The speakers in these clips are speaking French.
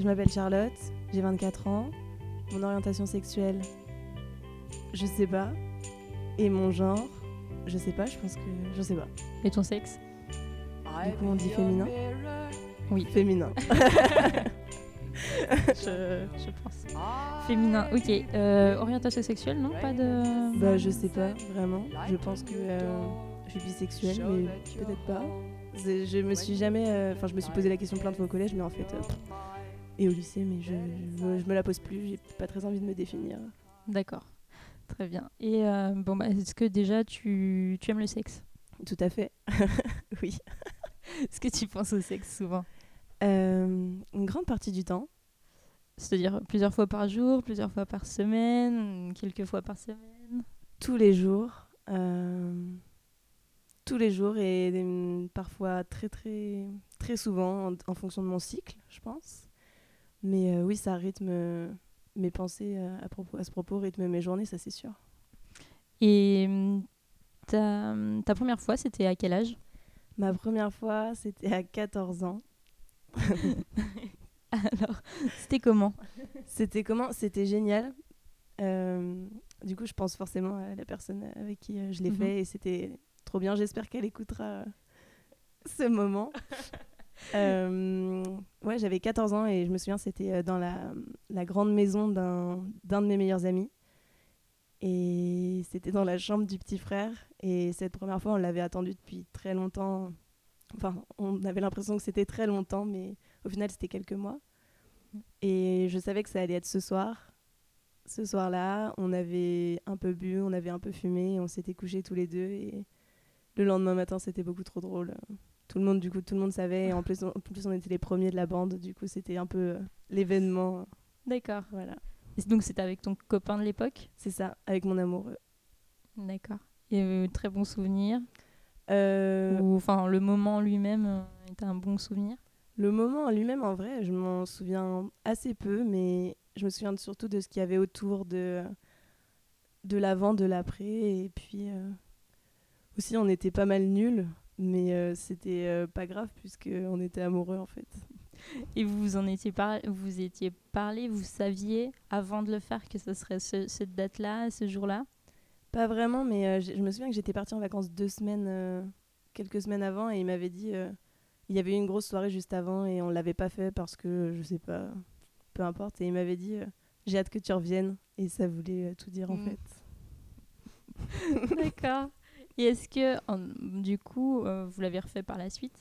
Je m'appelle Charlotte, j'ai 24 ans. Mon orientation sexuelle, je sais pas. Et mon genre, je sais pas, je pense que. Je sais pas. Et ton sexe? Du coup, on dit féminin Oui. Féminin. je, je pense. Féminin, ok. Euh, orientation sexuelle, non Pas de. bah, je sais pas, vraiment. Je pense que euh, je suis bisexuelle, mais peut-être pas. Je me suis jamais. euh, Enfin, je me suis posé la question plein de fois au collège, mais en fait. Et au lycée, mais je, je, me- je me la pose plus, j'ai pas très envie de me définir. D'accord. Très bien. Et euh, bon, bah, est-ce que déjà tu, tu aimes le sexe? Tout à fait. oui. Est-ce que tu penses au sexe souvent? Euh, une grande partie du temps. C'est-à-dire plusieurs fois par jour, plusieurs fois par semaine, quelques fois par semaine? Tous les jours. euh, tous les jours et parfois très très très souvent en, en fonction de mon cycle, je pense. Mais euh, oui, ça rythme euh, mes pensées euh, à, propos, à ce propos, rythme mes journées, ça c'est sûr. Et hum, ta, ta première fois, c'était à quel âge? Ma première fois, c'était à 14 ans. Alors, c'était comment? C'était comment? C'était génial. Euh, du coup, je pense forcément à la personne avec qui je l'ai Mhm. fait et c'était trop bien. J'espère qu'elle écoutera ce moment. Euh, ouais, j'avais 14 ans et je me souviens, c'était euh, dans la, grande maison d'un de mes meilleurs amis. Et c'était dans la chambre du petit frère. Et cette première fois, on l'avait attendu depuis très longtemps. Enfin, on avait l'impression que c'était très longtemps, mais au final, c'était quelques mois. Et je savais que ça allait être ce soir. Ce soir-là, on avait un peu bu, on avait un peu fumé, on s'était couchés tous les deux. Et le lendemain matin, c'était beaucoup trop drôle. Tout le monde, du coup, tout le monde savait. Et en plus, on, en plus, on était les premiers de la bande. Du coup, c'était un peu euh, l'événement. D'accord. Voilà, Et Donc, c'était avec ton copain de l'époque? C'est ça, avec mon amoureux. D'accord. Et euh, très bon souvenir? Euh, Ou enfin, le moment lui-même était un bon souvenir? Le moment en lui-même, en vrai, je m'en souviens assez peu, mais je me souviens surtout de ce qu'il y avait autour de, de l'avant, de l'après. Et puis euh, aussi, on était pas mal nuls, mais euh, c'était euh, pas grave puisqu'on était amoureux en fait. Et vous vous en étiez, par... vous étiez parlé, vous saviez avant de le faire que ce serait ce- cette date-là, ce jour-là? Pas vraiment, mais euh, je me souviens que j'étais partie en vacances deux semaines, quelques semaines avant, et il m'avait dit. il y avait eu une grosse soirée juste avant et on l'avait pas fait parce que je sais pas, peu importe. Et il m'avait dit J'ai hâte que tu reviennes. Et ça voulait tout dire en Mm. fait. D'accord. Et est-ce que, en- du coup, euh, vous l'avez refait par la suite?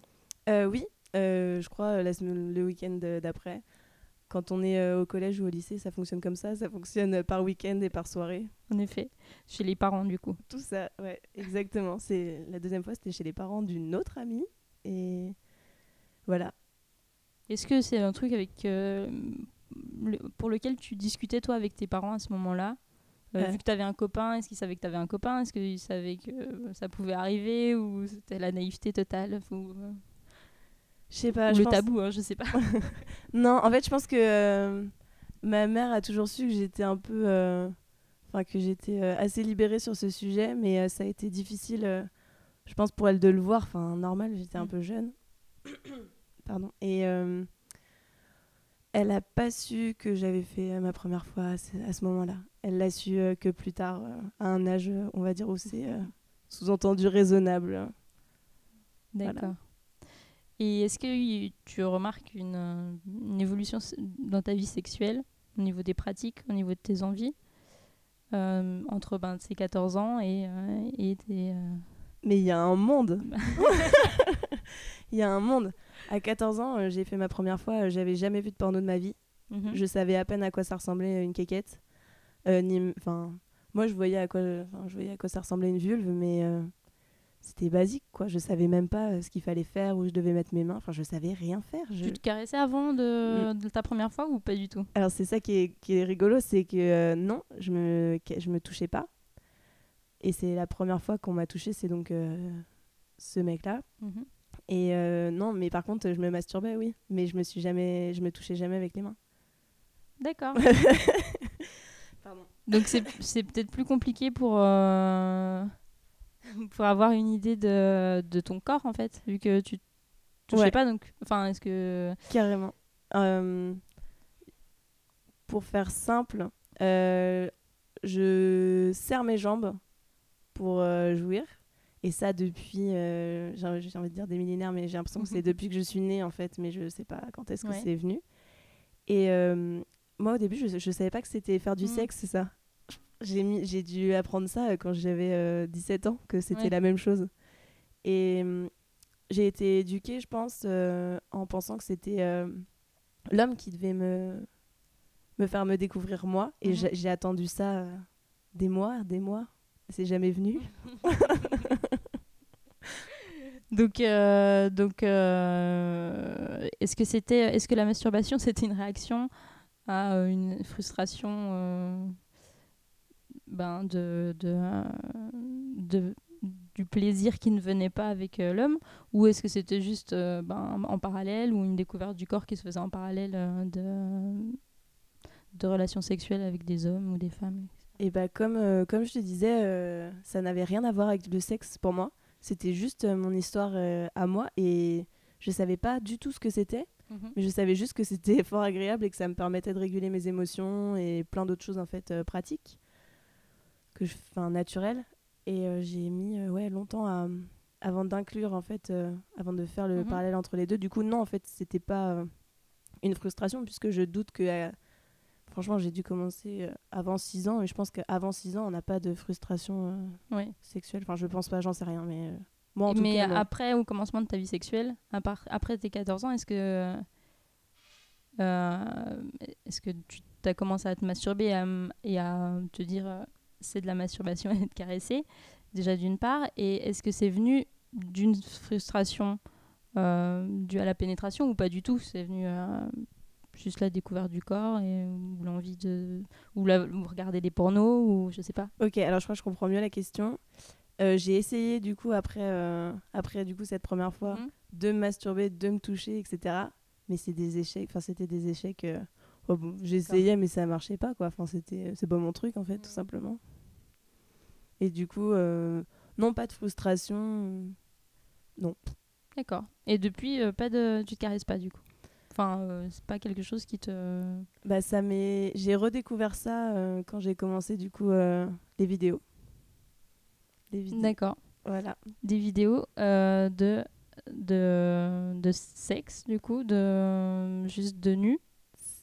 Euh, oui, euh, je crois la semaine- le week-end d'après. Quand on est au collège ou au lycée, ça fonctionne comme ça. Ça fonctionne par week-end et par soirée. En effet, chez les parents, du coup. Tout ça, ouais, exactement. C'est la deuxième fois, c'était chez les parents d'une autre amie. Et voilà. Est-ce que c'est un truc avec le- pour lequel tu discutais toi avec tes parents à ce moment-là? Euh. Vu que tu avais un copain, est-ce qu'ils savaient que tu avais un copain? Est-ce qu'ils savaient que euh, ça pouvait arriver Ou c'était la naïveté totale? Ou, euh, Je sais pas. ou le pense- tabou, hein, je sais pas. Non, en fait, je pense que euh, ma mère a toujours su que j'étais un peu. euh, Enfin, que j'étais euh, assez libérée sur ce sujet, mais ça a été difficile, je pense, pour elle de le voir. Enfin, normal, j'étais un Mm. peu jeune. Pardon. Et elle a pas su que j'avais fait euh, ma première fois à ce, moment-là. Elle l'a su euh, que plus tard, euh, à un âge, on va dire, où c'est euh, sous-entendu raisonnable. Voilà. D'accord. Et est-ce que tu remarques une, une évolution dans ta vie sexuelle, au niveau des pratiques, au niveau de tes envies, entre ben, ces 14 ans et, et tes... Mais il y a un monde. Il y a un monde. À 14 ans, euh, j'ai fait ma première fois. euh, J'avais jamais vu de porno de ma vie. mhm. Je savais à peine à quoi ça ressemblait euh, une quéquette. Euh, ni, moi, je voyais à quoi, je voyais à quoi ça ressemblait une vulve, mais euh, c'était basique, quoi. Je savais même pas ce qu'il fallait faire, où je devais mettre mes mains. Enfin, je savais rien faire. Je- Tu te caressais avant de, de ta première fois ou pas du tout? Alors, c'est ça qui est, qui est rigolo, c'est que euh, non, je me, je me touchais pas. Et c'est la première fois qu'on m'a touché, c'est donc ce mec-là. Mhm. Et euh, non, mais par contre, je me masturbais, oui. Mais je me suis jamais, je me touchais jamais avec les mains. D'accord. Pardon. Donc c'est peut-être plus compliqué pour, euh, pour avoir une idée de, de ton corps en fait, vu que tu touchais Ouais. pas. Donc, enfin, est-ce que Carrément. Euh, pour faire simple, je serre mes jambes pour jouir. Et ça depuis, euh, j'ai envie de dire des millénaires, mais j'ai l'impression que c'est depuis que je suis née en fait, mais je sais pas quand est-ce que Ouais. c'est venu. Et euh, moi au début, je, je savais pas que c'était faire du Mm. sexe, c'est ça. J'ai dû apprendre ça euh, quand j'avais euh, 17 ans, que c'était Ouais. la même chose. Et hum, j'ai été éduquée, je pense, en pensant que c'était l'homme qui devait me, me faire me découvrir moi. Et Mhm. j'ai- attendu ça des mois, des mois. C'est jamais venu. donc euh, euh, est-ce que c'était est-ce que la masturbation c'était une réaction à euh, une frustration ben de de, du plaisir qui ne venait pas avec l'homme? Ou est-ce que c'était juste ben, en parallèle ou une découverte du corps qui se faisait en parallèle de relations sexuelles avec des hommes ou des femmes? Et bah, comme, euh, comme je te disais, euh, ça n'avait rien à voir avec le sexe pour moi. C'était juste euh, mon histoire à moi. Et je savais pas du tout ce que c'était. Mais je savais juste que c'était fort agréable et que ça me permettait de réguler mes émotions et plein d'autres choses en fait pratiques, que je, enfin naturelles. Et j'ai mis ouais longtemps à, avant d'inclure en fait, avant de faire le Mhm. parallèle entre les deux. Du coup non en fait c'était pas une frustration puisque je doute que franchement j'ai dû commencer euh, avant 6 ans et je pense qu'avant 6 ans on n'a pas de frustration euh, sexuelle. Enfin je pense pas, j'en sais rien mais euh, moi en tout mais cas après, au commencement de ta vie sexuelle, à part, après tes 14 ans, est-ce que, est-ce que tu as commencé à te masturber et à, m- et à te dire c'est de la masturbation et de caresser, déjà d'une part, et est-ce que c'est venu d'une frustration euh, due à la pénétration ou pas du tout? C'est venu euh, juste la découverte du corps et, ou l'envie de. ou, la- ou regarder des pornos ou je sais pas. Ok, alors je crois que je comprends mieux la question. Euh, j'ai essayé du coup après, euh, après du coup cette première fois Mhm. de me masturber, de me toucher, etc. Mais c'est des échecs. Enfin, c'était des échecs. euh, oh bon, J'essayais, mais ça marchait pas quoi. Enfin, c'était, c'est pas mon truc en fait, tout simplement. Et du coup, non, pas de frustration. Non. D'accord. Et depuis, pas de, tu te caresses pas du coup? Enfin, euh, c'est pas quelque chose qui te. Bah, ça m'est. J'ai redécouvert ça euh, quand j'ai commencé du coup euh, les vidéos. Les vidéos. D'accord. Voilà. Des vidéos de, de de sexe du coup, de juste de nu.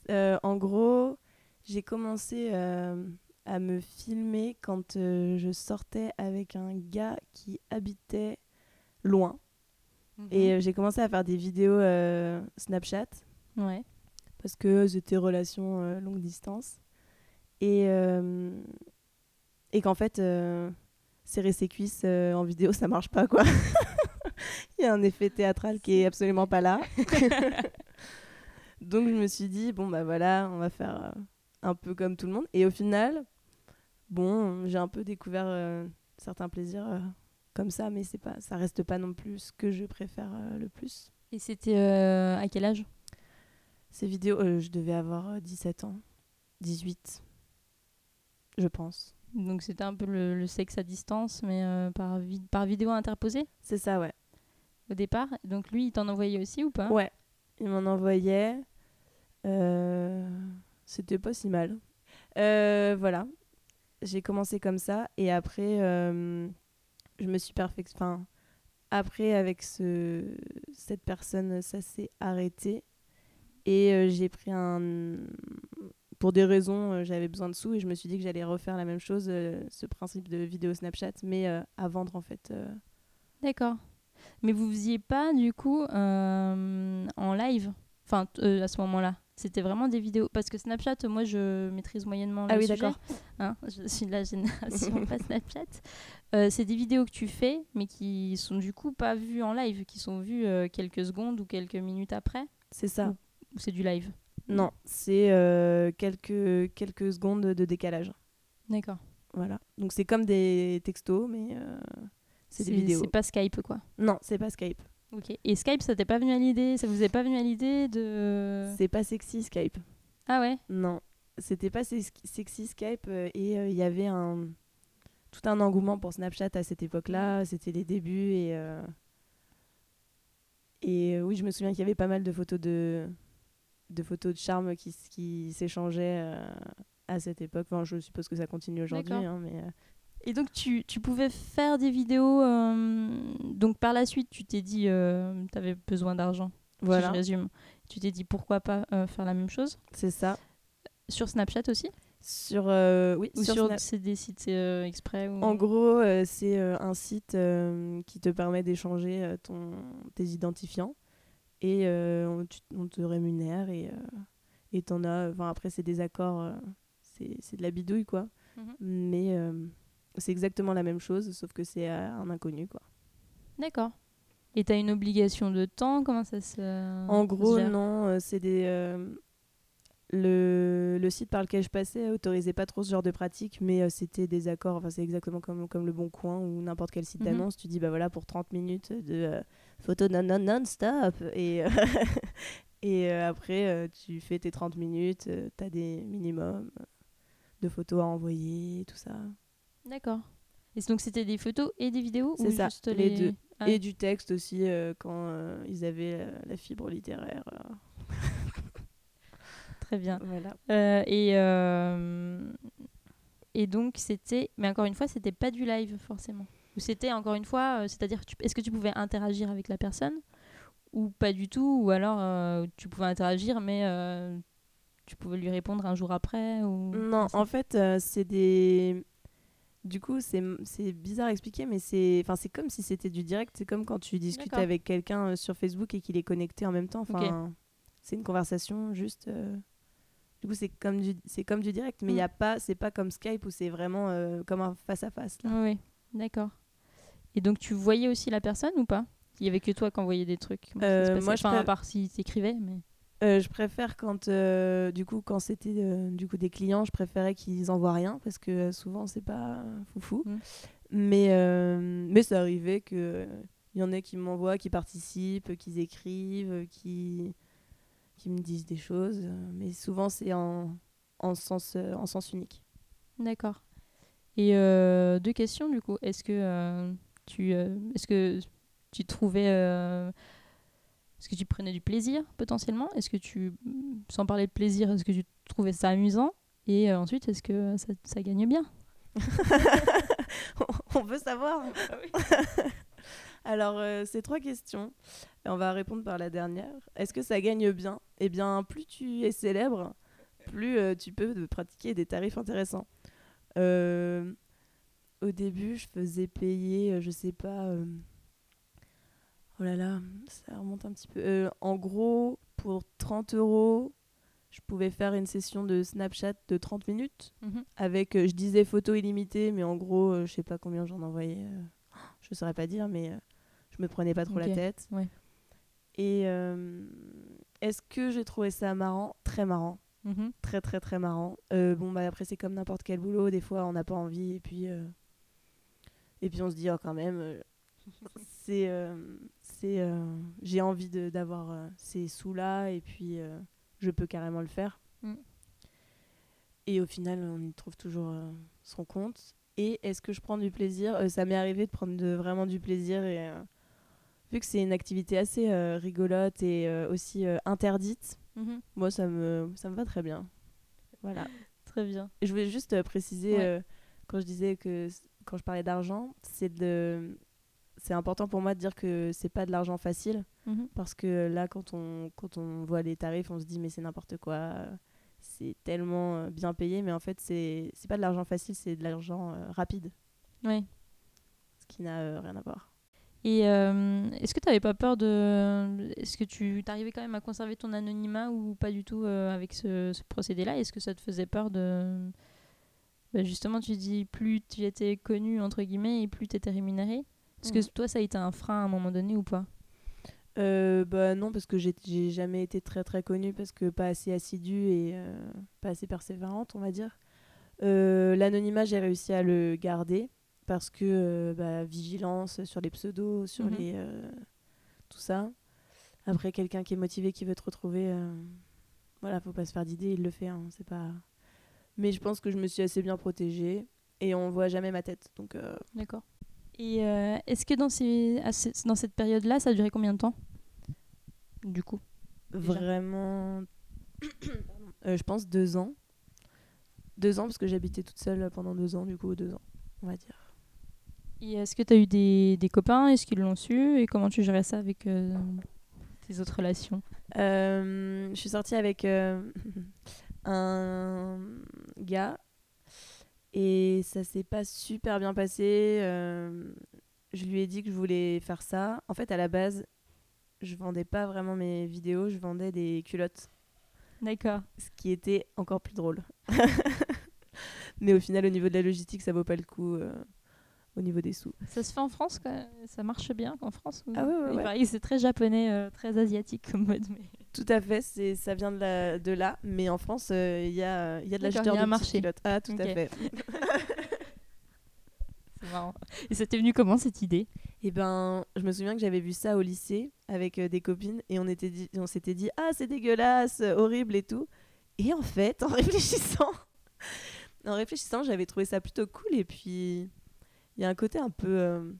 En gros, j'ai commencé à me filmer quand je sortais avec un gars qui habitait loin. Et euh, j'ai commencé à faire des vidéos euh, Snapchat ouais. parce que c'était relation euh, longue distance. Et, euh, et qu'en fait, euh, serrer ses cuisses en vidéo, ça marche pas quoi. Il y a un effet théâtral qui est absolument pas là. Donc je me suis dit, bon bah voilà, on va faire un peu comme tout le monde. Et au final, bon, j'ai un peu découvert euh, certains plaisirs euh, comme ça, mais c'est pas, ça reste pas non plus ce que je préfère euh, le plus. Et c'était à quel âge? Ces vidéos, euh, je devais avoir euh, 17 ans, 18, je pense. Donc c'était un peu le, le sexe à distance, mais euh, par, vi- par vidéo interposée? C'est ça, ouais. au départ? Donc lui, il t'en envoyait aussi ou pas? Ouais, il m'en envoyait. Euh, C'était pas si mal. Euh, voilà, j'ai commencé comme ça et après, euh, je me suis perfect... Enfin, après, avec ce... cette personne, ça s'est arrêté. Et euh, j'ai pris un. Pour des raisons, euh, j'avais besoin de sous et je me suis dit que j'allais refaire la même chose, euh, ce principe de vidéo Snapchat, mais à vendre en fait. D'accord. Mais vous faisiez pas du coup en live? Enfin, à ce moment-là? C'était vraiment des vidéos. Parce que Snapchat, moi, je maîtrise moyennement Ah le oui, sujet. d'accord. Hein, je suis de la génération pas Snapchat. Euh, c'est des vidéos que tu fais, mais qui sont du coup pas vues en live, qui sont vues euh, quelques secondes ou quelques minutes après? C'est ça. Ou c'est du live Non, c'est euh, quelques, quelques secondes de décalage. D'accord. Voilà. Donc c'est comme des textos, mais euh, c'est des vidéos. C'est pas Skype, quoi. Non, c'est pas Skype. Ok. Et Skype, ça t'est pas venu à l'idée Ça vous est pas venu à l'idée de. C'est pas sexy Skype. Ah ouais? Non, c'était pas sex- sexy Skype euh, et euh, il y avait un tout un engouement pour Snapchat à cette époque-là. C'était les débuts et euh, et oui, je me souviens qu'il y avait pas mal de photos de de photos de charme qui, qui s'échangeaient euh, à cette époque. Enfin, je suppose que ça continue aujourd'hui, hein, mais euh, Et donc, tu, tu pouvais faire des vidéos. euh, Donc, par la suite, tu t'es dit. tu avais besoin d'argent. Si voilà, je résume. Tu t'es dit pourquoi pas faire la même chose? c'est ça. Sur Snapchat aussi? Sur euh, oui, Ou sur c'est des sites euh, exprès ou... En gros, euh, c'est un site qui te permet d'échanger ton, tes identifiants et euh, on, tu- on te rémunère et euh, et t'en as. Enfin après c'est des accords, euh, c'est de la bidouille quoi. Mhm. Mais c'est exactement la même chose sauf que c'est un inconnu quoi. D'accord. Et tu as une obligation de temps? Comment ça se. En se gros non, c'est des euh, le, le site par lequel je passais autorisait pas trop ce genre de pratique, mais euh, c'était des accords. Enfin, c'est exactement comme, comme le Bon Coin ou n'importe quel site Mhm. d'annonce. Tu dis, bah voilà, pour 30 minutes de euh, photos non, non, non-stop. Et, euh, et euh, après, euh, tu fais tes 30 minutes, tu as des minimums de photos à envoyer, tout ça. D'accord. Et donc, c'était des photos et des vidéos C'est ou ça, juste les les deux. Ah, Et du texte aussi, quand ils avaient la fibre littéraire. Très bien. voilà. Euh, et, euh, et donc, c'était. Mais encore une fois, c'était pas du live, forcément. Ou c'était, encore une fois, euh, c'est-à-dire, est-ce que tu pouvais interagir avec la personne Ou pas du tout Ou alors, euh, tu pouvais interagir, mais euh, tu pouvais lui répondre un jour après ou... Non, en fait, c'est des. Du coup, c'est bizarre à expliquer, mais c'est enfin, comme si c'était du direct. C'est comme quand tu discutes avec quelqu'un sur Facebook et qu'il est connecté en même temps. Enfin, c'est une conversation juste. Du coup, c'est comme du c'est comme du direct, mais il Mm. y a pas c'est pas comme Skype où c'est vraiment comme un face à face. Oui, d'accord. Et donc, tu voyais aussi la personne ou pas? Il y avait que toi qui envoyais des trucs Euh, moi, je Enfin, à part si t'écrivais, mais... Euh, je préfère quand euh, du coup quand c'était euh, du coup des clients, je préférais qu'ils envoient rien parce que souvent c'est pas foufou. Mm. Mais mais ça arrivait que il y en ait qui m'envoient, qui participent, qui écrivent, qui qui me disent des choses, mais souvent c'est en en sens en sens unique. D'accord. Et deux questions, du coup. Est-ce que tu... euh, est-ce que tu trouvais... euh, est-ce que tu prenais du plaisir, potentiellement? Est-ce que tu... Sans parler de plaisir, est-ce que tu trouvais ça amusant? Et euh, ensuite, est-ce que ça, ça gagne bien? On veut savoir. Alors, euh, ces trois questions, on va répondre par la dernière. Est-ce que ça gagne bien? Eh bien, plus tu es célèbre, plus euh, tu peux pratiquer des tarifs intéressants. Euh, au début, je faisais payer, euh, je sais pas. euh, Oh là là, ça remonte un petit peu. Euh, en gros, pour 30 euros, je pouvais faire une session de Snapchat de 30 minutes avec, euh, je disais photo illimitée, mais en gros, euh, je sais pas combien j'en envoyais. euh, je saurais pas dire, mais je me prenais pas trop la tête. ouais. Et est-ce que j'ai trouvé ça marrant? Très marrant. Mhm. Très, très, très marrant. Bon, bah après, c'est comme n'importe quel boulot. Des fois, on n'a pas envie, et puis, et puis on se dit, oh, quand même, euh, c'est. euh, c'est euh, j'ai envie de- d'avoir ces sous-là, et puis je peux carrément le faire. Mm. Et au final, on y trouve toujours son compte. Et est-ce que je prends du plaisir Ça m'est arrivé de prendre de, vraiment du plaisir. Et vu que c'est une activité assez euh, rigolote et euh, aussi euh, interdite, Mhm. moi, ça me, ça me va très bien. Voilà. Très bien. Et je voulais juste préciser, Ouais. quand je disais que quand je parlais d'argent, c'est de c'est important pour moi de dire que c'est pas de l'argent facile. Mhm. parce que là quand on quand on voit les tarifs on se dit mais c'est n'importe quoi c'est tellement euh, bien payé. Mais en fait c'est c'est pas de l'argent facile c'est de l'argent euh, rapide. Ouais. ce qui n'a euh, rien à voir. Et euh, est-ce que tu n'avais pas peur de... Est-ce que tu arrivais quand même à conserver ton anonymat ou pas du tout euh, avec ce, ce procédé-là? Est-ce que ça te faisait peur de... Bah, justement, tu dis plus tu étais connu, entre guillemets, et plus tu étais rémunéré Est-ce que Mhm. toi, ça a été un frein à un moment donné ou pas? Euh, bah non, parce que j'ai jamais été très très connue, parce que pas assez assidue et euh, pas assez persévérante, on va dire. Euh, L'anonymat, j'ai réussi à le garder, parce que bah, vigilance sur les pseudos, sur Mhm. les, tout ça. Après, quelqu'un qui est motivé, qui veut te retrouver, voilà, faut pas se faire d'idées, il le fait, hein, c'est pas... Mais je pense que je me suis assez bien protégée, et on voit jamais ma tête, donc... euh, D'accord. Et euh, est-ce que dans, ces, dans cette période-là, ça a duré combien de temps? Du coup. Vraiment. Euh, je pense deux ans. Deux ans parce que j'habitais toute seule pendant deux ans, du coup deux ans, on va dire. Et est-ce que tu as eu des, des copains? Est-ce qu'ils l'ont su? Et comment tu gérais ça avec euh, tes autres relations? Euh, je suis sortie avec euh, un gars et ça s'est pas super bien passé. Euh, je lui ai dit que je voulais faire ça. En fait, à la base, je vendais pas vraiment mes vidéos, je vendais des culottes. D'accord. ce qui était encore plus drôle. Mais au final, au niveau de la logistique, ça vaut pas le coup euh, au niveau des sous. Ça se fait en France quoi Ça marche bien en France Ah ouais, ouais, ouais. c'est très japonais, euh, très asiatique comme mode. Mais... Tout à fait, c'est ça vient de, la, de là. Mais en France, euh, il y, a, y a de l'acheteur de marché. Ah, tout à fait. C'est marrant. Et ça t'est venu comment cette idée? Et ben, je me souviens que j'avais vu ça au lycée avec euh, des copines et on était dit- on s'était dit ah c'est dégueulasse, horrible et tout. Et en fait, en réfléchissant, en réfléchissant, j'avais trouvé ça plutôt cool et puis il y a un côté un peu, euh,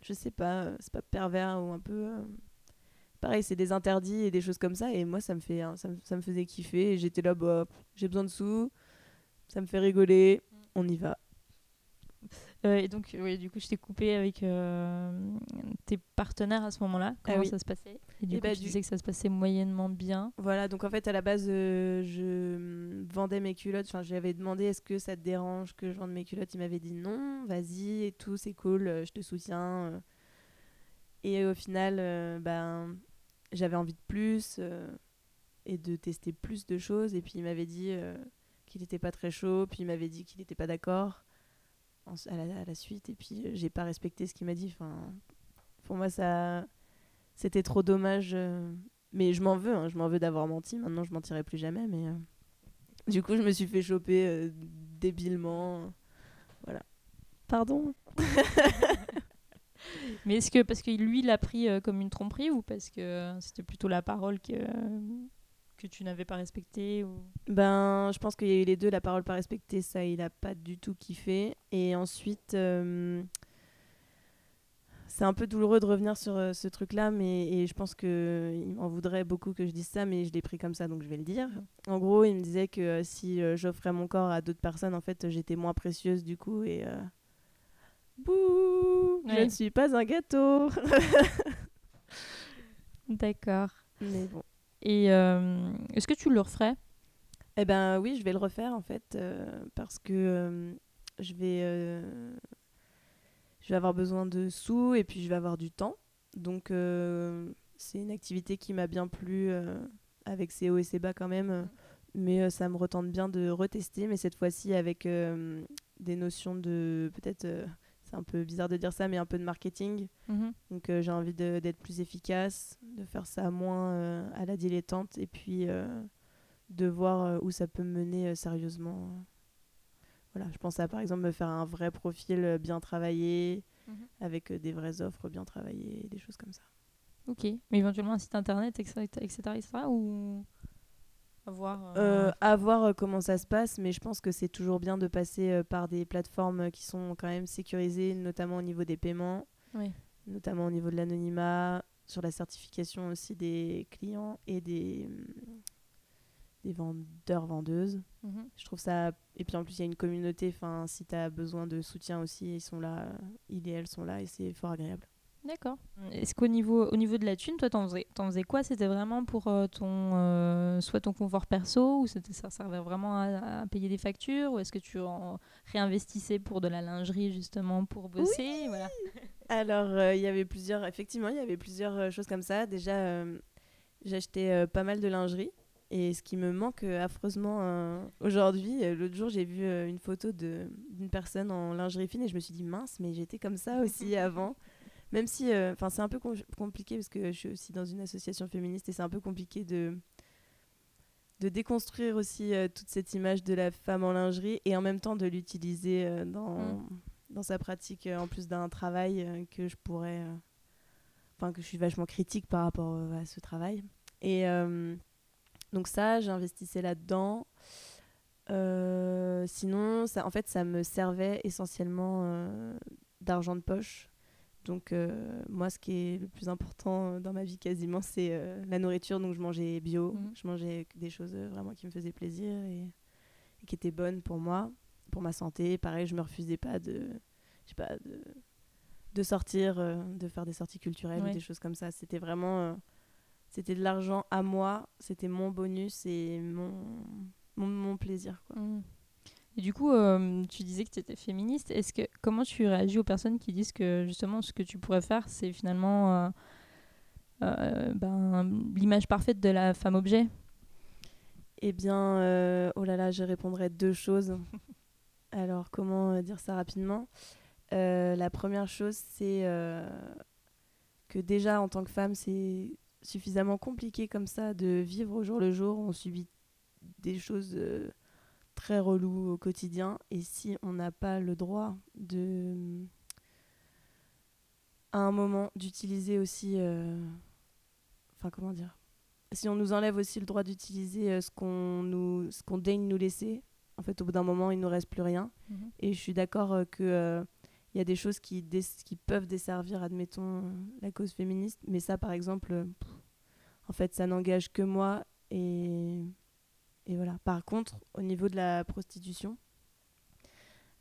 je sais pas, euh, c'est pas pervers ou un peu, pareil, c'est des interdits et des choses comme ça et moi ça me fait, hein, ça, me, ça me faisait kiffer et j'étais là bah j'ai besoin de sous, ça me fait rigoler, on y va. Euh, Et donc, oui, du coup, je t'ai coupé avec euh, tes partenaires à ce moment-là. Comment Ah oui. ça se passait? Et du Et coup, bah, tu du- disais que ça se passait moyennement bien. Voilà, donc en fait, à la base, euh, je hum, vendais mes culottes. Enfin, j'avais demandé est-ce que ça te dérange que je vende mes culottes Il m'avait dit non, vas-y et tout, c'est cool, je te soutiens. Et au final, ben, j'avais envie de plus euh, et de tester plus de choses. Et puis, il m'avait dit euh, qu'il n'était pas très chaud, puis il m'avait dit qu'il n'était pas d'accord à la, à la suite. Et puis, j'ai pas respecté ce qu'il m'a dit. Enfin, pour moi, ça. C'était trop dommage. euh, mais je m'en veux, hein, je m'en veux d'avoir menti. Maintenant, je mentirai plus jamais. Mais euh, du coup, je me suis fait choper débilement. Voilà. Pardon? Mais est-ce parce que lui l'a pris euh, comme une tromperie ou parce que euh, c'était plutôt la parole que, que tu n'avais pas respectée. Ben, je pense qu'il y a eu les deux. La parole pas respectée, ça, il a pas du tout kiffé. Et ensuite, euh, c'est un peu douloureux de revenir sur euh, ce truc-là, mais je pense que il m'en voudrait beaucoup que je dise ça, mais je l'ai pris comme ça, donc je vais le dire. En gros, il me disait que euh, si euh, j'offrais mon corps à d'autres personnes, en fait, j'étais moins précieuse du coup et bouh, je ne suis pas un gâteau. D'accord. mais bon. Et euh, est-ce que tu le referais? Eh ben oui, je vais le refaire en fait euh, parce que euh, je vais je vais avoir besoin de sous et puis je vais avoir du temps. Donc c'est une activité qui m'a bien plu avec ses hauts et ses bas quand même. Mais ça me retente bien de retester, mais cette fois-ci avec des notions de peut-être c'est un peu bizarre de dire ça, mais un peu de marketing. Donc euh, j'ai envie d'être plus efficace, de faire ça moins euh, à la dilettante et puis euh, de voir où ça peut me mener sérieusement. Voilà, je pense à par exemple me faire un vrai profil bien travaillé, Mhm. avec des vraies offres bien travaillées, des choses comme ça. Ok. Mais éventuellement un site internet, etc. etc., etc., ou à voir Euh, à voir euh, comment ça se passe, mais je pense que c'est toujours bien de passer euh, par des plateformes euh, qui sont quand même sécurisées, notamment au niveau des paiements, Oui. notamment au niveau de l'anonymat, sur la certification aussi des clients et des, hum, des vendeurs, vendeuses. Mhm. Je trouve ça. Et puis en plus, il y a une communauté. Enfin, si tu as besoin de soutien aussi, ils sont là. Ils et elles sont là et c'est fort agréable. D'accord. Est-ce qu'au niveau, au niveau de la thune, toi, t'en faisais, t'en faisais quoi? C'était vraiment pour euh, ton, euh, soit ton confort perso, ou c'était, ça servait vraiment à, à payer des factures, ou est-ce que tu en réinvestissais pour de la lingerie, justement, pour bosser? Voilà. Alors, euh, il y avait plusieurs, effectivement, il y avait plusieurs choses comme ça. Déjà, euh, pas mal de lingerie. Et ce qui me manque affreusement aujourd'hui, l'autre jour, j'ai vu une photo de- d'une personne en lingerie fine et je me suis dit, mince, mais j'étais comme ça aussi avant. Même si, euh, enfin, c'est un peu com- compliqué parce que je suis aussi dans une association féministe et c'est un peu compliqué de, de déconstruire aussi euh, toute cette image de la femme en lingerie et en même temps de l'utiliser euh, dans, Mm. dans sa pratique en plus d'un travail que je pourrais. Enfin, que je suis vachement critique par rapport à ce travail. Et donc, ça, j'investissais là-dedans. Euh, sinon, ça, en fait, ça me servait essentiellement euh, d'argent de poche. Donc, euh, moi, ce qui est le plus important dans ma vie quasiment, c'est euh, la nourriture. Donc, je mangeais bio, Mhm. je mangeais des choses euh, vraiment qui me faisaient plaisir et, et qui étaient bonnes pour moi, pour ma santé. Pareil, je me refusais pas de, je sais pas, de, de sortir, euh, de faire des sorties culturelles Ouais. ou des choses comme ça. C'était vraiment, euh, c'était de l'argent à moi, c'était mon bonus et mon, mon, mon plaisir. Quoi. Mm. Et du coup, euh, tu disais que tu étais féministe. Est-ce que comment tu réagis aux personnes qui disent que justement ce que tu pourrais faire, c'est finalement euh, euh, ben, l'image parfaite de la femme objet? Eh bien, oh là là, je répondrai deux choses. Alors, comment dire ça rapidement? La première chose, c'est que déjà, en tant que femme, c'est suffisamment compliqué comme ça de vivre au jour le jour. On subit des choses très reloues au quotidien. Et si on n'a pas le droit de, à un moment, d'utiliser aussi... euh, Enfin, comment dire si on nous enlève aussi le droit d'utiliser euh, ce qu'on nous ce qu'on daigne nous laisser en fait au bout d'un moment il nous reste plus rien. Et je suis d'accord euh, que euh, il y a des choses qui dés- qui peuvent desservir admettons la cause féministe. Mais ça par exemple pff, en fait ça n'engage que moi et et voilà. Par contre au niveau de la prostitution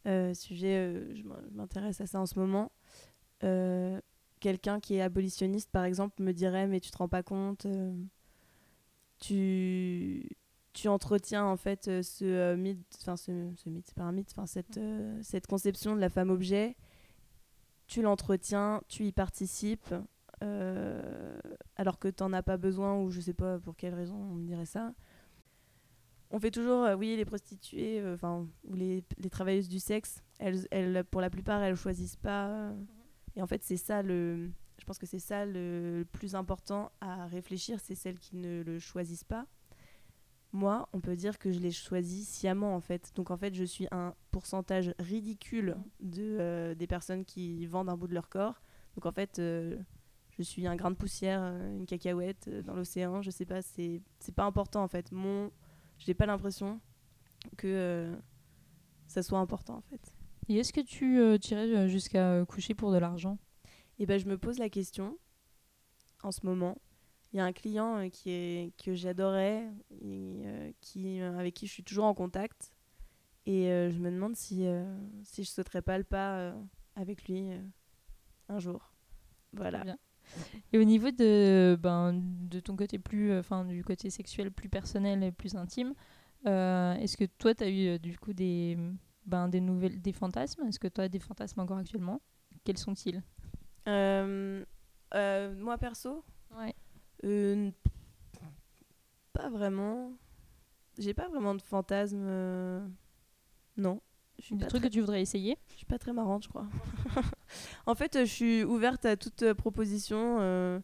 euh, sujet euh, je m'in- je m'intéresse à ça en ce moment euh, quelqu'un qui est abolitionniste par exemple me dirait mais tu te rends pas compte tu entretiens en fait ce mythe enfin ce, ce mythe c'est pas un mythe cette cette conception de la femme objet. Tu l'entretiens tu y participes alors que t'en as pas besoin ou je sais pas pour quelle raison on me dirait ça on fait toujours euh, oui les prostituées euh, enfin ou les, les travailleuses du sexe elles, elles pour la plupart elles choisissent pas euh, et en fait c'est ça le je pense que c'est ça le, le plus important à réfléchir c'est celles qui ne le choisissent pas moi, on peut dire que je l'ai choisi sciemment en fait. Donc en fait, je suis un pourcentage ridicule de, euh, des personnes qui vendent un bout de leur corps. Donc en fait, je suis un grain de poussière, une cacahuète dans l'océan. Je sais pas, c'est c'est pas important en fait. Mon, j'ai pas l'impression que euh, ça soit important en fait. Et est-ce que tu euh, tirais euh, jusqu'à coucher pour de l'argent? Et ben je me pose la question en ce moment. Il y a un client euh, qui est, que j'adorais, et, euh, qui, avec qui je suis toujours en contact. Et je me demande si, si je sauterais pas le pas avec lui un jour. Voilà. Bien. Et au niveau de, ben, de ton côté plus, euh, enfin du côté sexuel plus personnel et plus intime, euh, est-ce que toi tu as eu euh, du coup des, ben, des nouvelles, des fantasmes? Est-ce que tu as des fantasmes encore actuellement? Quels sont-ils? Euh, euh, moi perso, Ouais. pas vraiment. J'ai pas vraiment de fantasme. euh, Non. Des trucs très- que tu voudrais essayer? Je suis pas très marrante, je crois. en fait, je suis ouverte à toute euh, proposition. euh,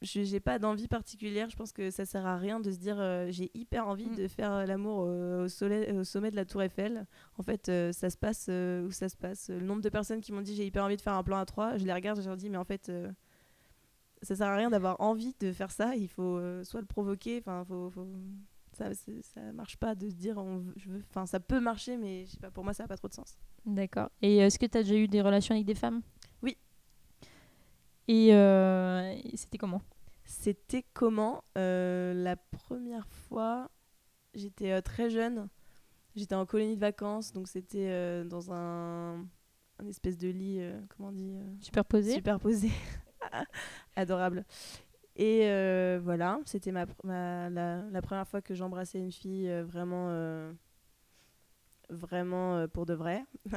je j'ai pas d'envie particulière. Je pense que ça sert à rien de se dire euh, j'ai hyper envie Mm. de faire l'amour au, au soleil- au sommet de la Tour Eiffel. En fait, ça se passe où ça se passe. Le nombre de personnes qui m'ont dit j'ai hyper envie de faire un plan à trois, je les regarde et je leur dis mais en fait. ça sert à rien d'avoir envie de faire ça. Il faut soit le provoquer. Enfin, faut, faut- ça, marche pas de se dire on veut- je veux. Enfin, ça peut marcher, mais je sais pas. Pour moi, ça a pas trop de sens. D'accord. Et est-ce que tu as déjà eu des relations avec des femmes? Oui. Et, euh, et c'était comment? C'était comment? Euh, La première fois, j'étais euh, très jeune. J'étais en colonie de vacances, donc c'était euh, dans un, un espèce de lit, euh, comment on dit euh, Superposé Superposé. Adorable. Et euh, voilà, c'était ma, la, la première fois que j'embrassais une fille euh, vraiment, euh, vraiment pour de vrai.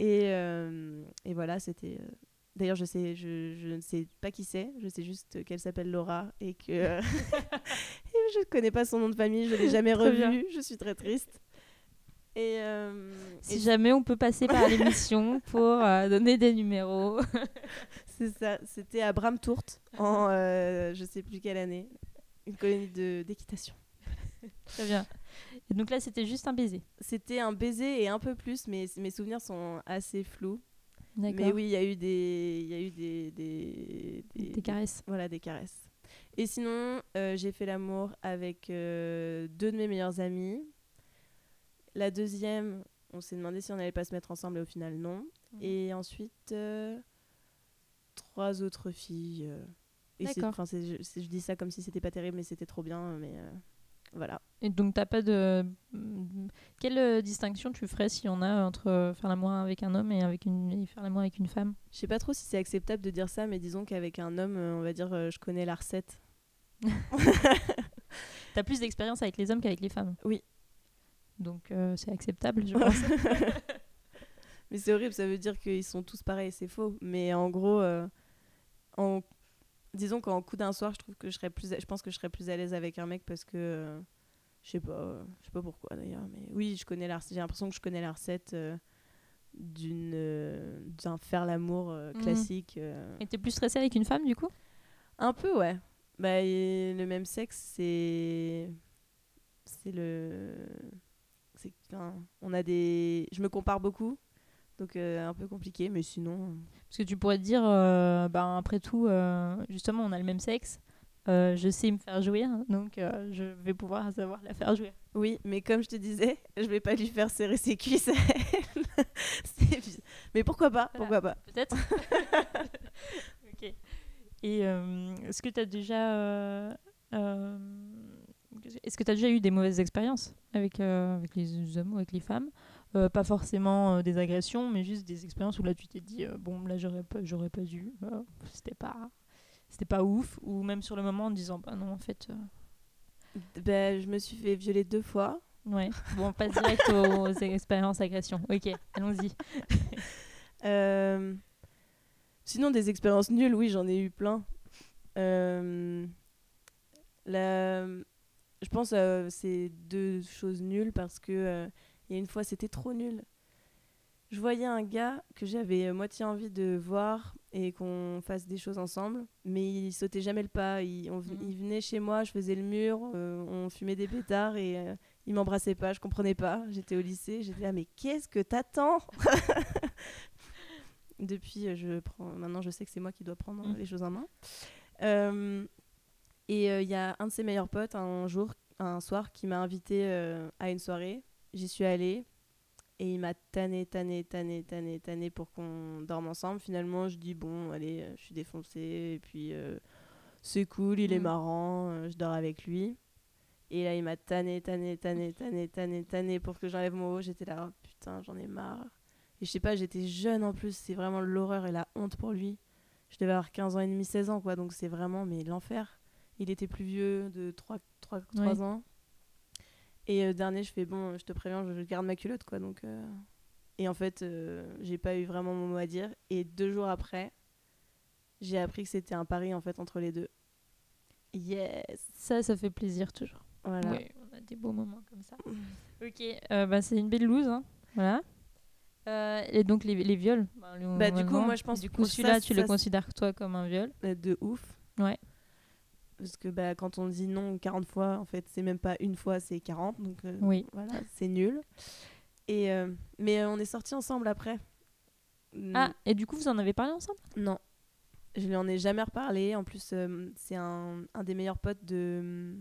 Et, et voilà, c'était. D'ailleurs, je sais, je, je ne sais pas qui c'est. Je sais juste qu'elle s'appelle Laura et que et je ne connais pas son nom de famille. Je l'ai jamais Très bien. revu. Je suis très triste. Et, euh, Si et jamais on peut passer par l'émission pour euh, donner des numéros. c'est ça. C'était à Bramtourt en euh, je sais plus quelle année, une colonie de d'équitation. Très bien. Et donc là, c'était juste un baiser. C'était un baiser et un peu plus, mais mes souvenirs sont assez flous. D'accord. Mais oui, il y a eu des, il y a eu des, des, des- Des caresses. Voilà, des caresses. Et sinon, euh, j'ai fait l'amour avec euh, deux de mes meilleures amies. La deuxième, on s'est demandé si on allait pas se mettre ensemble et au final non. Mhm. Et ensuite, euh, trois autres filles. euh, et D'accord. je, dis ça comme si c'était pas terrible, mais c'était trop bien. Mais euh, voilà. Et donc, t'as pas de. Quelle euh, distinction tu ferais si on a entre faire l'amour avec un homme et, avec une... et faire l'amour avec une femme? Je sais pas trop si c'est acceptable de dire ça, mais disons qu'avec un homme, on va dire, je connais la recette. T'as plus d'expérience avec les hommes qu'avec les femmes? Oui. Donc, euh, c'est acceptable, je pense. Mais c'est horrible, ça veut dire qu'ils sont tous pareils, c'est faux. Mais en gros, euh, en... disons qu'en coup d'un soir, je trouve que je serais plus, je pense que je serais plus à l'aise avec un mec parce que, euh, je sais pas, euh, je sais pas pourquoi d'ailleurs, mais oui, je connais la, j'ai l'impression que je connais la recette d'une, d'un faire l'amour Mhm. classique. Et t'es plus stressée avec une femme, du coup? Un peu, ouais. Bah, et le même sexe, c'est, c'est le, c'est, enfin, on a des, je me compare beaucoup. Donc euh, un peu compliqué, mais sinon, Parce que tu pourrais te dire, euh, ben, après tout, euh, justement, on a le même sexe. euh, je sais me faire jouir, donc euh, je vais pouvoir savoir la faire jouir. Oui, mais comme je te disais, je vais pas lui faire serrer ses cuisses mais pourquoi pas Pourquoi pas Peut-être Ok. Et euh, est-ce que tu as déjà. euh, euh, est-ce que tu as déjà eu des mauvaises expériences avec, euh, avec les hommes ou avec les femmes? Euh, Pas forcément euh, des agressions, mais juste des expériences où là tu t'es dit, euh, bon, là j'aurais pas, j'aurais pas dû, c'était pas. C'était pas ouf, ou même sur le moment en disant, bah non, en fait, Ben, je me suis fait violer deux fois. ouais. Bon, on passe direct aux, aux expériences agressions. Ok, allons-y. Sinon, des expériences nulles, oui, j'en ai eu plein. La- Je pense que c'est deux choses nulles parce que il y a une fois, c'était trop nul. Je voyais un gars que j'avais euh, moitié envie de voir et qu'on fasse des choses ensemble, mais il sautait jamais le pas. Il, on v- Mhm. il venait chez moi, je faisais le mur, euh, on fumait des pétards et euh, il m'embrassait pas. Je comprenais pas. J'étais au lycée, j'étais là, mais qu'est-ce que t'attends? Depuis, euh, je prends. Maintenant, je sais que c'est moi qui dois prendre Mhm. les choses en main. Euh, et il y a un de ses meilleurs potes un jour, un soir, qui m'a invité à une soirée. J'y suis allée et il m'a tanné, tanné, tanné, tanné, tanné pour qu'on dorme ensemble. Finalement, je dis bon, allez, euh, je suis défoncée et puis euh, c'est cool, il est Mm. marrant, euh, je dors avec lui. Et là, il m'a tanné, tanné, tanné, tanné, tanné, tanné pour que j'enlève mon haut. J'étais là, oh, putain, j'en ai marre. Et je sais pas, j'étais jeune en plus, c'est vraiment l'horreur et la honte pour lui. Je devais avoir 15 ans et demi, 16 ans, quoi, donc c'est vraiment mais l'enfer. Il était plus vieux de 3, 3, Ouais. ans. Et euh, dernier, je fais bon, je te préviens, je, je garde ma culotte, quoi. Donc, euh, Et en fait, euh, j'ai pas eu vraiment mon mot à dire. Et deux jours après, j'ai appris que c'était un pari en fait entre les deux. Yes! Ça, ça fait plaisir toujours. Voilà. Ouais, on a des beaux moments comme ça. ok, euh, bah, c'est une belle loose. Hein. Voilà. Euh, et donc les, les viols. bah, Bah, du coup, moi, je pense Du coup, celui-là, tu le considères toi comme un viol? Euh, De ouf. Ouais. Parce que bah, quand on dit non 40 fois, en fait, c'est même pas une fois, c'est 40. Donc euh, Oui. voilà, c'est nul. Et, euh, mais euh, on est sortis ensemble après. Mm, Ah, et du coup, vous en avez parlé ensemble? Non. Je lui en ai jamais reparlé. En plus, c'est un, un des meilleurs potes de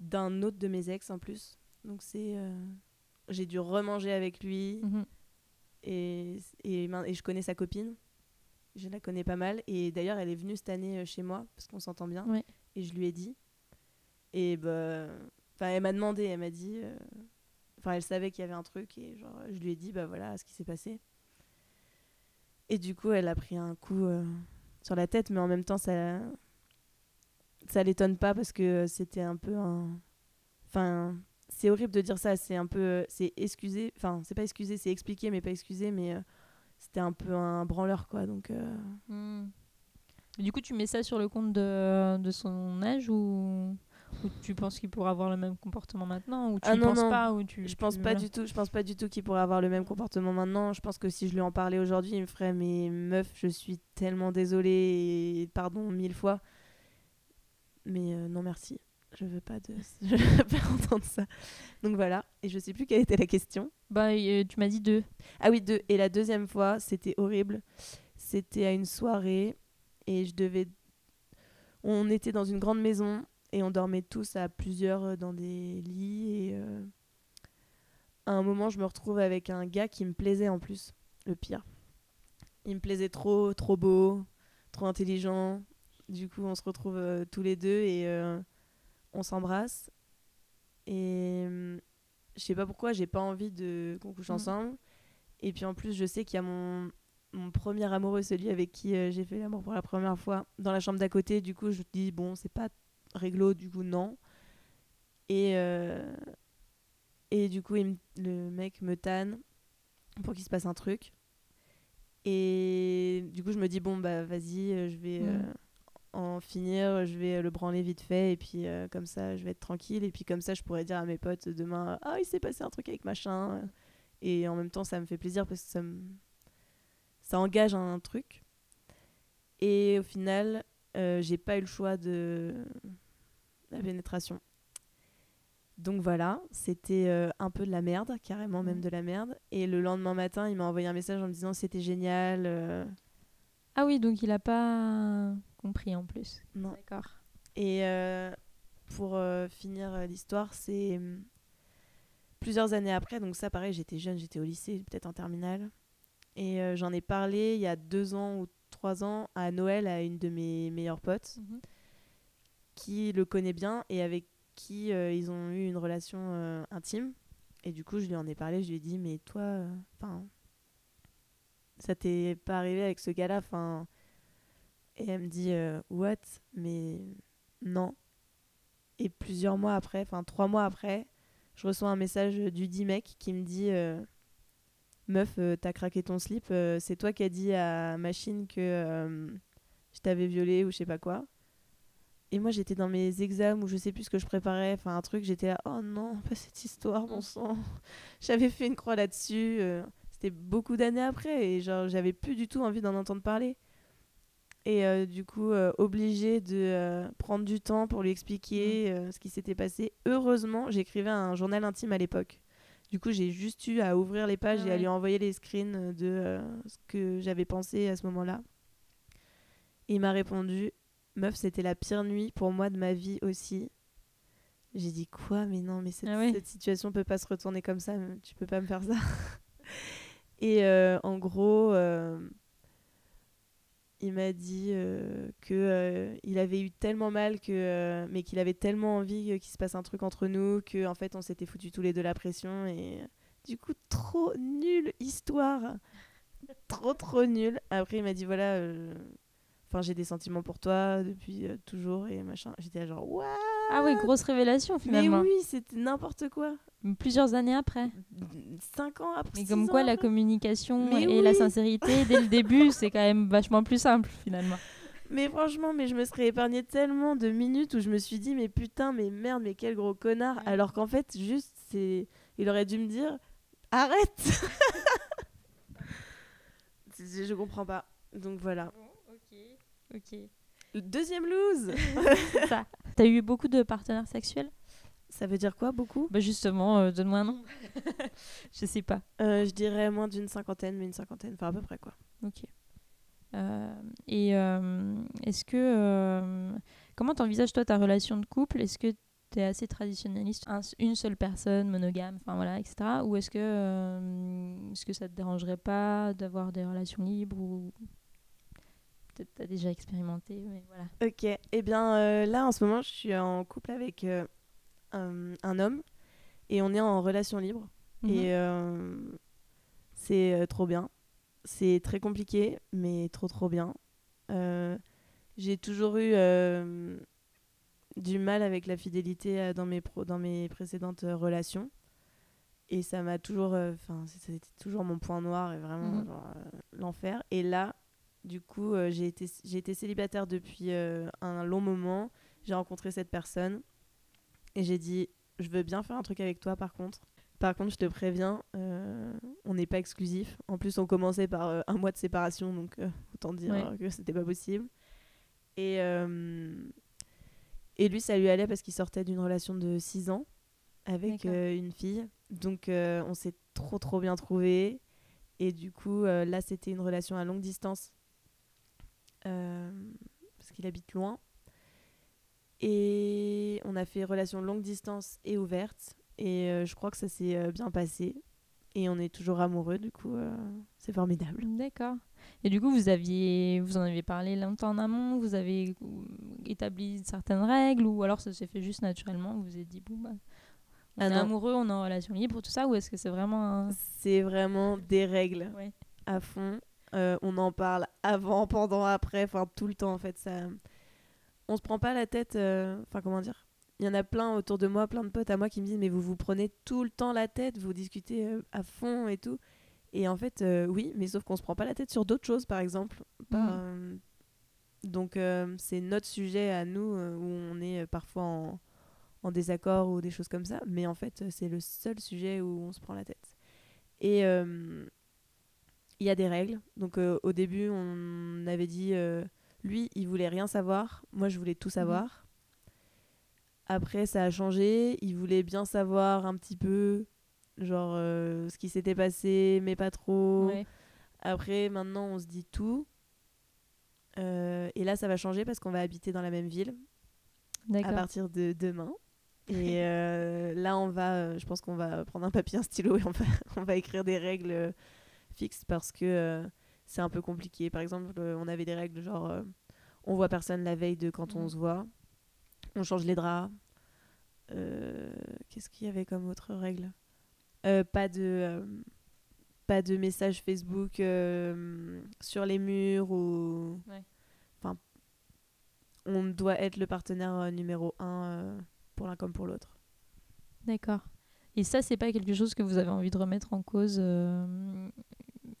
d'un autre de mes ex en plus. Donc c'est j'ai dû remanger avec lui Mhm. et, et je connais sa copine. Je la connais pas mal et d'ailleurs elle est venue cette année euh, chez moi parce qu'on s'entend bien Ouais. et je lui ai dit et bah elle m'a demandé, elle m'a dit euh, enfin elle savait qu'il y avait un truc et genre je lui ai dit bah voilà ce qui s'est passé. Et du coup, elle a pris un coup euh, sur la tête, mais en même temps, ça, ça l'étonne pas parce que c'était un peu un. Enfin, c'est horrible de dire ça, c'est un peu. C'est excusé, enfin, c'est pas excusé, c'est expliqué, mais pas excusé, mais euh, c'était un peu un branleur, quoi. Donc. euh, Hmm. Du coup, tu mets ça sur le compte de, de son âge ou, ou tu penses qu'il pourra avoir le même comportement maintenant ou tu Ah non, penses non. pas ou tu Je pense tu- pas voilà. du tout. Je pense pas du tout qu'il pourrait avoir le même comportement maintenant. Je pense que si je lui en parlais aujourd'hui, il me ferait mais meuf, je suis tellement désolée et pardon mille fois. Mais euh, non merci. Je veux pas de je veux pas entendre ça. Donc voilà, et je sais plus quelle était la question. Bah, euh, tu m'as dit deux. Ah oui, deux. Et la deuxième fois, c'était horrible. C'était à une soirée et je devais. On était dans une grande maison et on dormait tous à plusieurs euh, dans des lits. Et euh, à un moment, je me retrouve avec un gars qui me plaisait en plus, le pire. Il me plaisait trop, trop beau, trop intelligent. Du coup, on se retrouve euh, tous les deux et on s'embrasse. Et je sais pas pourquoi, j'ai pas envie de qu'on couche Mhm. ensemble. Et puis en plus, je sais qu'il y a mon, mon premier amoureux, celui avec qui euh, j'ai fait l'amour pour la première fois, dans la chambre d'à côté. Du coup, je me dis, bon, c'est pas réglo, du coup, non. Et, euh, et du coup, il me- le mec me tanne pour qu'il se passe un truc. Et du coup, je me dis, bon, bah vas-y, euh, je vais euh, Mhm. En finir, je vais le branler vite fait. Et puis, euh, comme ça, je vais être tranquille. Et puis, comme ça, je pourrais dire à mes potes demain, ah, il s'est passé un truc avec machin. Et en même temps, ça me fait plaisir parce que ça, me... ça engage un truc. Et au final, euh, j'ai pas eu le choix de la pénétration. Donc voilà, c'était euh, un peu de la merde, carrément même de la merde. Et le lendemain matin, il m'a envoyé un message en me disant c'était génial. euh, Ah oui, donc il a pas compris en plus. non. D'accord. Et euh, pour euh, finir euh, l'histoire, c'est hum, plusieurs années après, donc ça pareil, j'étais jeune, j'étais au lycée, peut-être en terminale. Et euh, j'en ai parlé il y a deux ans ou trois ans à Noël à une de mes meilleures potes qui le connaît bien et avec qui ils ont eu une relation intime. Et du coup, je lui en ai parlé, je lui ai dit, mais toi, enfin, ça t'est pas arrivé avec ce gars-là, enfin. Et elle me dit, euh, what? Mais non. Et plusieurs mois après, enfin trois mois après, je reçois un message du dit mec qui me dit, euh, meuf, euh, t'as craqué ton slip, c'est toi qui as dit à Machine que je t'avais violé ou je sais pas quoi. Et moi, j'étais dans mes examens où je sais plus ce que je préparais, enfin un truc, j'étais là, oh non, pas cette histoire, bon sang. J'avais fait une croix là-dessus. C'était beaucoup d'années après et genre, j'avais plus du tout envie d'en entendre parler. Et euh, du coup, euh, obligée de euh, prendre du temps pour lui expliquer euh, ce qui s'était passé. Heureusement, j'écrivais un journal intime à l'époque. Du coup, j'ai juste eu à ouvrir les pages Ah et à lui envoyer les screens de ce que j'avais pensé à ce moment-là. Il m'a répondu Meuf, c'était la pire nuit pour moi de ma vie aussi. J'ai dit quoi Mais non, mais cette, Ah ouais. cette situation peut pas se retourner comme ça. Tu peux pas me faire ça. Et en gros, il m'a dit euh, que euh, il avait eu tellement mal que, euh, mais qu'il avait tellement envie qu'il se passe un truc entre nous que en fait on s'était foutu tous les deux la pression et du coup trop nulle histoire, trop trop nulle. Après il m'a dit voilà. Enfin, j'ai des sentiments pour toi depuis euh, toujours et machin. J'étais genre, what Ah oui, grosse révélation Mais finalement. oui, c'était n'importe quoi. Plusieurs années après. Cinq ans après. Mais comme quoi la communication Mais et la sincérité dès le début, c'est quand même vachement plus simple finalement. Mais franchement, mais je me serais épargné tellement de minutes où je me suis dit, mais putain, mais merde, mais quel gros connard. Alors qu'en fait, juste, c'est. Il aurait dû me dire, arrête Je comprends pas. Donc voilà. Ok. Le deuxième lose ça. T'as eu beaucoup de partenaires sexuels? Ça veut dire quoi, beaucoup? Bah justement, euh, donne-moi un nom. Je sais pas. Euh, Je dirais moins d'une cinquantaine, mais une cinquantaine. Enfin, à peu près, quoi. Ok. Euh, et est-ce que. comment t'envisages toi ta relation de couple? Est-ce que t'es assez traditionnaliste Un- Une seule personne, monogame, enfin voilà, etc. Ou est-ce que, est-ce que ça te dérangerait pas d'avoir des relations libres ou. Peut-être t'as déjà expérimenté, mais voilà. Ok. Eh bien, euh, là, en ce moment, je suis en couple avec euh, un, un homme et on est en relation libre. Mhm. Et euh, c'est trop bien. C'est très compliqué, mais trop trop bien. J'ai toujours eu du mal avec la fidélité dans mes, pro- dans mes précédentes relations. Et ça m'a toujours. Enfin, c'était toujours mon point noir et vraiment Mhm. euh, l'enfer. Et là, du coup, euh, j'ai été, célibataire depuis euh, un long moment. J'ai rencontré cette personne et j'ai dit Je veux bien faire un truc avec toi, par contre. Par contre, je te préviens, euh, on n'est pas exclusif. En plus, on commençait par un mois de séparation, donc autant dire Ouais. que c'était pas possible. Et, et lui, ça lui allait parce qu'il sortait d'une relation de 6 ans avec une fille. Donc, on s'est trop, trop bien trouvés. Et du coup, euh, là, c'était une relation à longue distance parce qu'il habite loin. Et on a fait relation longue distance et ouverte. Et euh, je crois que ça s'est euh, bien passé. Et on est toujours amoureux, du coup, euh, c'est formidable. D'accord. Et du coup, vous aviez, vous en avez parlé longtemps en amont, vous avez euh, établi certaines règles, ou alors ça s'est fait juste naturellement, vous vous êtes dit, bon, bah, on Ah est non. amoureux, on est en relation libre, tout ça, ou est-ce que c'est vraiment un... C'est vraiment des règles Ouais. à fond. Euh, on en parle avant, pendant, après, enfin tout le temps en fait. Ça... On se prend pas la tête, euh, enfin comment dire Il y en a plein autour de moi, plein de potes à moi qui me disent mais vous vous prenez tout le temps la tête, vous discutez euh, à fond et tout. Et en fait, euh, oui, mais sauf qu'on se prend pas la tête sur d'autres choses par exemple. Pas, euh, Donc c'est notre sujet à nous où on est parfois en, en désaccord ou des choses comme ça. Mais en fait, c'est le seul sujet où on se prend la tête. Et euh, il y a des règles. Donc euh, au début, on avait dit, euh, lui, il voulait rien savoir, moi, je voulais tout savoir. Après, ça a changé. Il voulait bien savoir un petit peu, genre, euh, ce qui s'était passé, mais pas trop. Ouais. Après, maintenant, on se dit tout. Et là, ça va changer parce qu'on va habiter dans la même ville à partir de demain. Et là, on va, je pense qu'on va prendre un papier, un stylo et on va, on va écrire des règles fixes parce que euh, c'est un peu compliqué. Par exemple, euh, on avait des règles genre euh, on voit personne la veille de quand on Mhm. se voit, on change les draps. Qu'est-ce qu'il y avait comme autre règle? Pas de pas de messages Facebook euh, sur les murs ou. Ouais. Enfin, on doit être le partenaire euh, numéro un euh, pour l'un comme pour l'autre. D'accord. Et ça, c'est pas quelque chose que vous avez envie de remettre en cause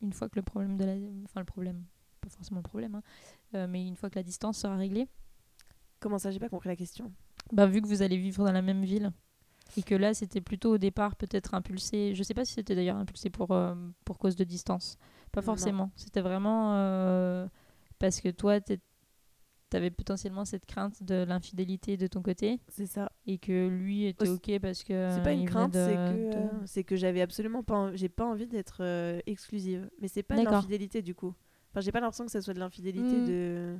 une fois que le problème de la... Enfin, le problème, pas forcément le problème, hein, euh, mais une fois que la distance sera réglée Comment ça J'ai pas compris la question? bah, Vu que vous allez vivre dans la même ville, et que là, c'était plutôt au départ peut-être impulsé, je sais pas si c'était d'ailleurs impulsé pour, euh, pour cause de distance, pas forcément. C'était vraiment euh, parce que toi, tu avais potentiellement cette crainte de l'infidélité de ton côté, C'est ça. et que lui était OK parce que... C'est pas une il venait crainte, c'est que de- euh, c'est que j'avais absolument pas, en- j'ai pas envie d'être euh, exclusive. Mais c'est pas de l'infidélité du coup. Enfin, j'ai pas l'impression que ça soit de l'infidélité Mm. de.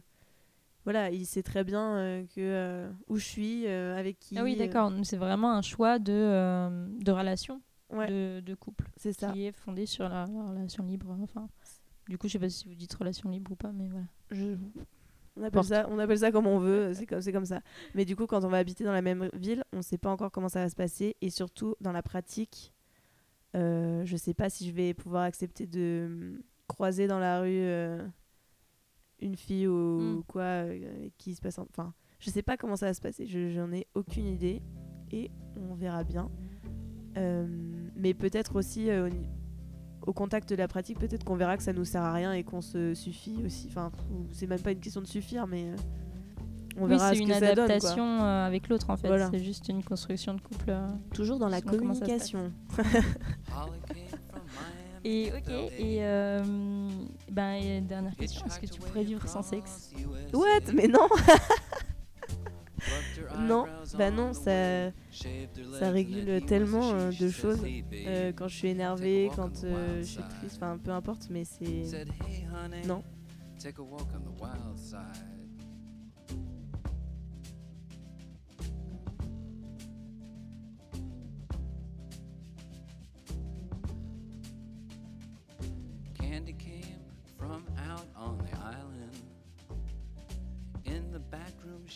Voilà, il sait très bien euh, que euh, où je suis, euh, avec qui. Ah oui, euh, d'accord. C'est vraiment un choix de, euh, de relation, Ouais, de, de couple, c'est ça. qui est fondé sur la, la relation libre. Enfin, du coup, je sais pas si vous dites relation libre ou pas, mais voilà. Je- On appelle, Porte. ça, on appelle ça comme on veut, c'est comme, ça. Mais du coup, quand on va habiter dans la même ville, on ne sait pas encore comment ça va se passer. Et surtout, dans la pratique, euh, je ne sais pas si je vais pouvoir accepter de croiser dans la rue euh, une fille ou Mm. quoi euh, qui se passe. Enfin, je ne sais pas comment ça va se passer. Je J'en ai aucune idée. Et on verra bien. Mais peut-être aussi au contact de la pratique, peut-être qu'on verra que ça nous sert à rien et qu'on se suffit aussi. Enfin, c'est même pas une question de suffire, mais euh, on oui, verra c'est ce une que ça donne. quoi. adaptation euh, avec l'autre, en fait. Voilà. C'est juste une construction de couple. euh. Toujours dans la communication. Et ok, et euh, ben, et dernière question, est-ce que tu pourrais vivre sans sexe? What? Mais non Non, bah non, ça, ça régule tellement euh, de choses. Euh, quand je suis énervée, quand euh, je suis triste, enfin peu importe, mais c'est. Non.